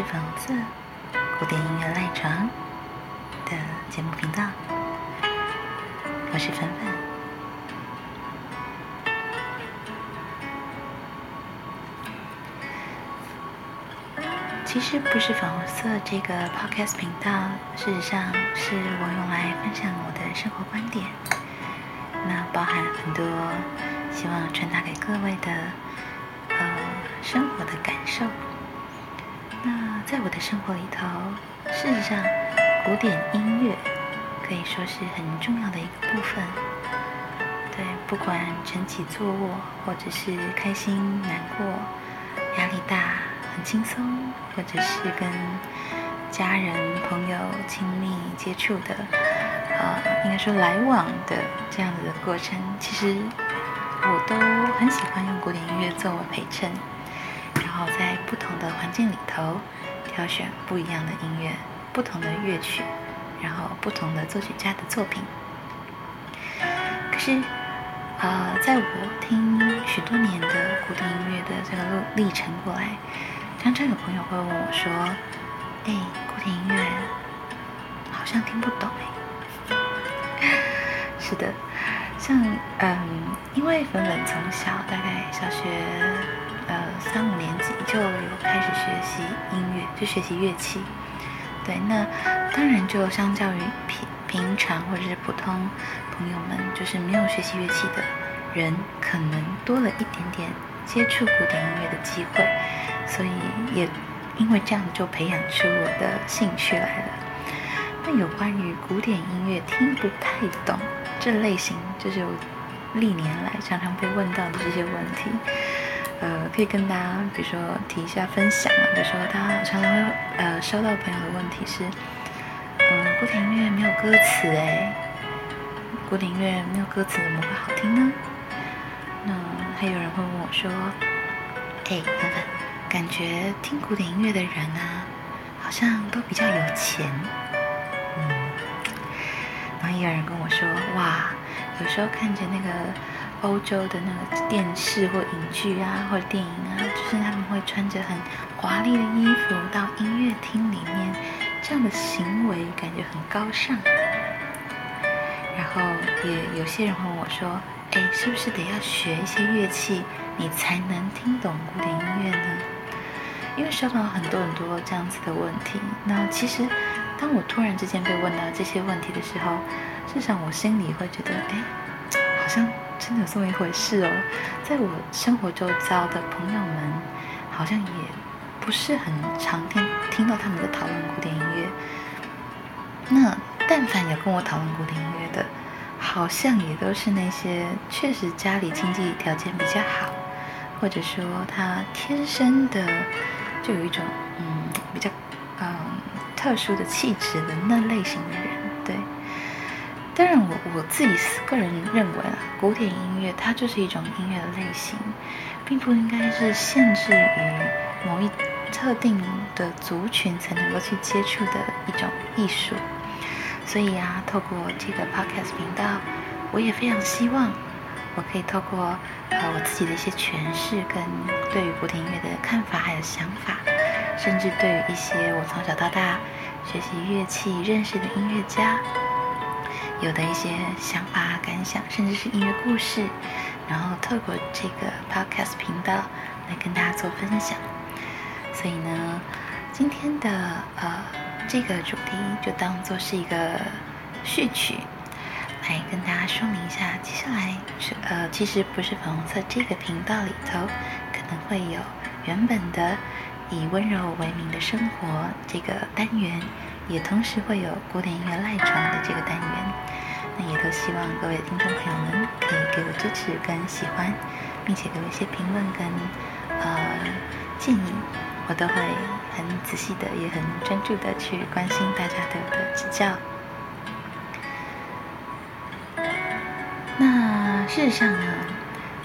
是粉红色古典音乐赖床的节目频道，我是粉粉。其实不是粉红色这个 podcast 频道，事实上是我用来分享我的生活观点，那包含很多希望传达给各位的呃生活的感受。那在我的生活里头，事实上，古典音乐可以说是很重要的一个部分。对，不管晨起坐卧，或者是开心难过、压力大、很轻松，或者是跟家人朋友亲密接触的，呃，应该说来往的这样子的过程，其实我都很喜欢用古典音乐作为陪衬。后在不同的环境里头，挑选不一样的音乐，不同的乐曲，然后不同的作曲家的作品。可是，呃，在我听许多年的古典音乐的这个路历程过来，常常有朋友会问我说：“哎，古典音乐好像听不懂哎。” 是的，像嗯，因为粉粉从小大概小学。呃，三五年级就有开始学习音乐，就学习乐器。对，那当然就相较于平平常或者是普通朋友们，就是没有学习乐器的人，可能多了一点点接触古典音乐的机会，所以也因为这样就培养出我的兴趣来了。那有关于古典音乐听不太懂这类型，就是历年来常常被问到的这些问题。呃，可以跟大家，比如说提一下分享啊，比如说他常常会呃收到朋友的问题是，嗯，古典音乐没有歌词哎，古典音乐没有歌词怎么会好听呢？那还有人会问我说，哎，粉粉，感觉听古典音乐的人啊，好像都比较有钱，嗯，然后也有人跟我说，哇，有时候看着那个。欧洲的那个电视或影剧啊，或者电影啊，就是他们会穿着很华丽的衣服到音乐厅里面，这样的行为感觉很高尚。然后也有些人问我说：“哎，是不是得要学一些乐器，你才能听懂古典音乐呢？”因为收到很多很多这样子的问题。那其实当我突然之间被问到这些问题的时候，至少我心里会觉得，哎，好像。真的有这么一回事哦，在我生活周遭的朋友们，好像也不是很常听听到他们在讨论古典音乐。那但凡有跟我讨论古典音乐的，好像也都是那些确实家里经济条件比较好，或者说他天生的就有一种嗯比较嗯特殊的气质的那类型的人，当然，我我自己是个人认为啊，古典音乐它就是一种音乐的类型，并不应该是限制于某一特定的族群才能够去接触的一种艺术。所以啊，透过这个 podcast 频道，我也非常希望我可以透过呃我自己的一些诠释跟对于古典音乐的看法还有想法，甚至对于一些我从小到大学习乐器认识的音乐家。有的一些想法、感想，甚至是音乐故事，然后透过这个 podcast 频道来跟大家做分享。所以呢，今天的呃这个主题就当做是一个序曲，来跟大家说明一下。接下来是呃，其实不是粉红色这个频道里头可能会有原本的以温柔为名的生活这个单元。也同时会有古典音乐赖床的这个单元，那也都希望各位听众朋友们可以给我支持跟喜欢，并且给我一些评论跟呃建议，我都会很仔细的也很专注的去关心大家的指教。那事实上呢，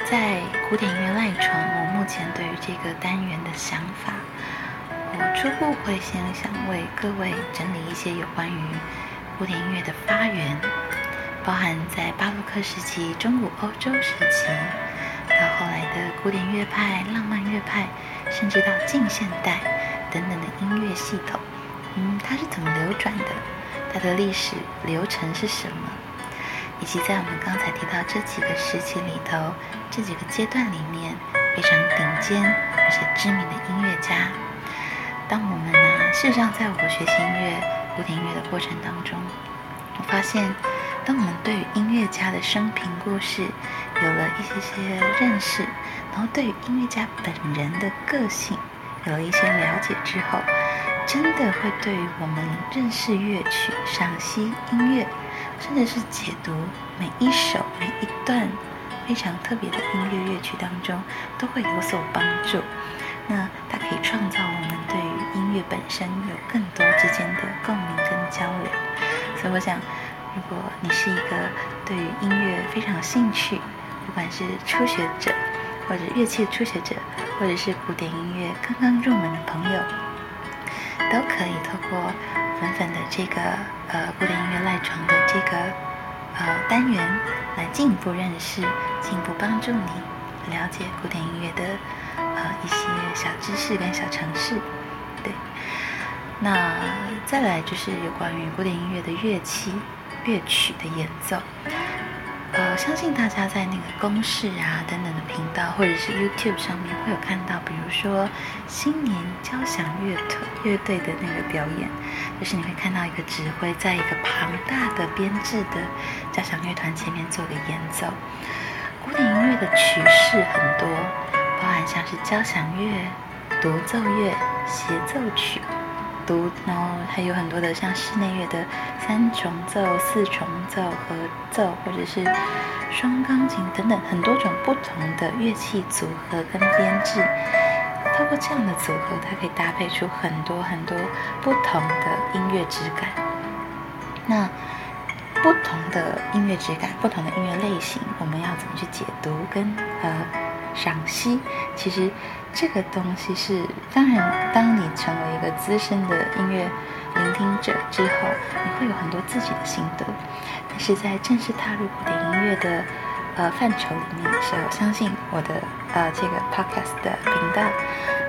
在古典音乐赖床，我目前对于这个单元的想法。我初步会先想为各位整理一些有关于古典音乐的发源，包含在巴洛克时期、中古欧洲时期，到后来的古典乐派、浪漫乐派，甚至到近现代等等的音乐系统，嗯，它是怎么流转的？它的历史流程是什么？以及在我们刚才提到这几个时期里头，这几个阶段里面非常顶尖而且知名的音乐家。当我们呢，事实上在我学习音乐、古典音乐的过程当中，我发现，当我们对于音乐家的生平故事有了一些些认识，然后对于音乐家本人的个性有了一些了解之后，真的会对于我们认识乐曲、赏析音乐。甚至是解读每一首、每一段非常特别的音乐乐曲当中，都会有所帮助。那它可以创造我们乐本身有更多之间的共鸣跟交流。所以我想，如果你是一个对于音乐非常有兴趣，不管是初学者，或者乐器初学者，或者是古典音乐刚刚入门的朋友，都可以透过。粉粉的这个呃古典音乐赖床的这个呃单元，来进一步认识，进一步帮助你了解古典音乐的呃一些小知识跟小常识，那再来就是有关于古典音乐的乐器乐曲的演奏。呃，相信大家在那个公式啊等等的频道，或者是 YouTube 上面会有看到，比如说新年交响乐团乐队的那个表演，就是你会看到一个指挥在一个庞大的编制的交响乐团前面做个演奏。古典音乐的曲式很多，包含像是交响乐、独奏乐、协奏曲。独，然后还有很多的像室内乐的三重奏、四重奏、合奏，或者是双钢琴等等很多种不同的乐器组合跟编制。透过这样的组合，它可以搭配出很多很多不同的音乐质感。那不同的音乐质感、不同的音乐类型，我们要怎么去解读跟呃赏析？其实。这个东西是，当然，当你成为一个资深的音乐聆听者之后，你会有很多自己的心得。但是在正式踏入古典音乐的呃范畴里面的时候，相信我的呃这个 podcast 的频道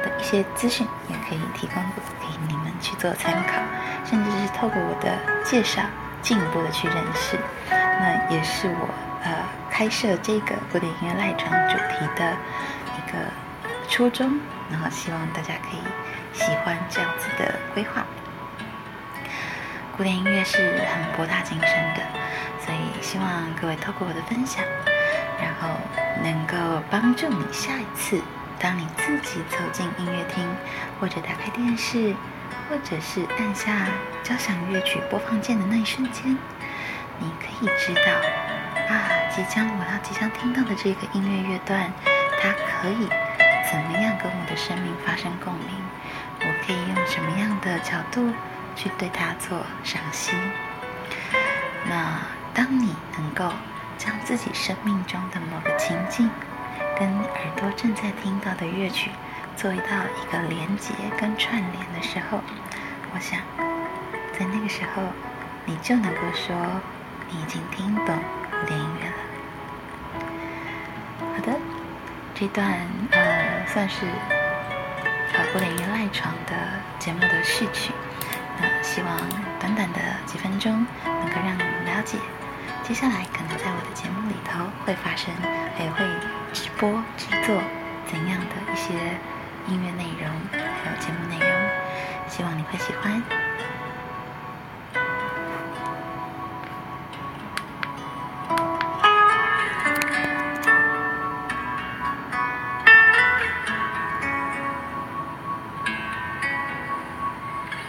的一些资讯也可以提供给你们去做参考，甚至是透过我的介绍进一步的去认识。那也是我呃开设这个古典音乐赖床主题的一个。初衷，然后希望大家可以喜欢这样子的规划。古典音乐是很博大精深的，所以希望各位透过我的分享，然后能够帮助你下一次，当你自己走进音乐厅，或者打开电视，或者是按下交响乐曲播放键的那一瞬间，你可以知道啊，即将我要即将听到的这个音乐乐段，它可以。怎么样跟我的生命发生共鸣？我可以用什么样的角度去对它做赏析？那当你能够将自己生命中的某个情境跟耳朵正在听到的乐曲做一道一个连接跟串联的时候，我想在那个时候你就能够说你已经听懂古典音乐了。好的。这段呃算是呃古典音乐赖床的节目的序曲，那希望短短的几分钟能够让你们了解，接下来可能在我的节目里头会发生，也会直播制作怎样的一些音乐，内容。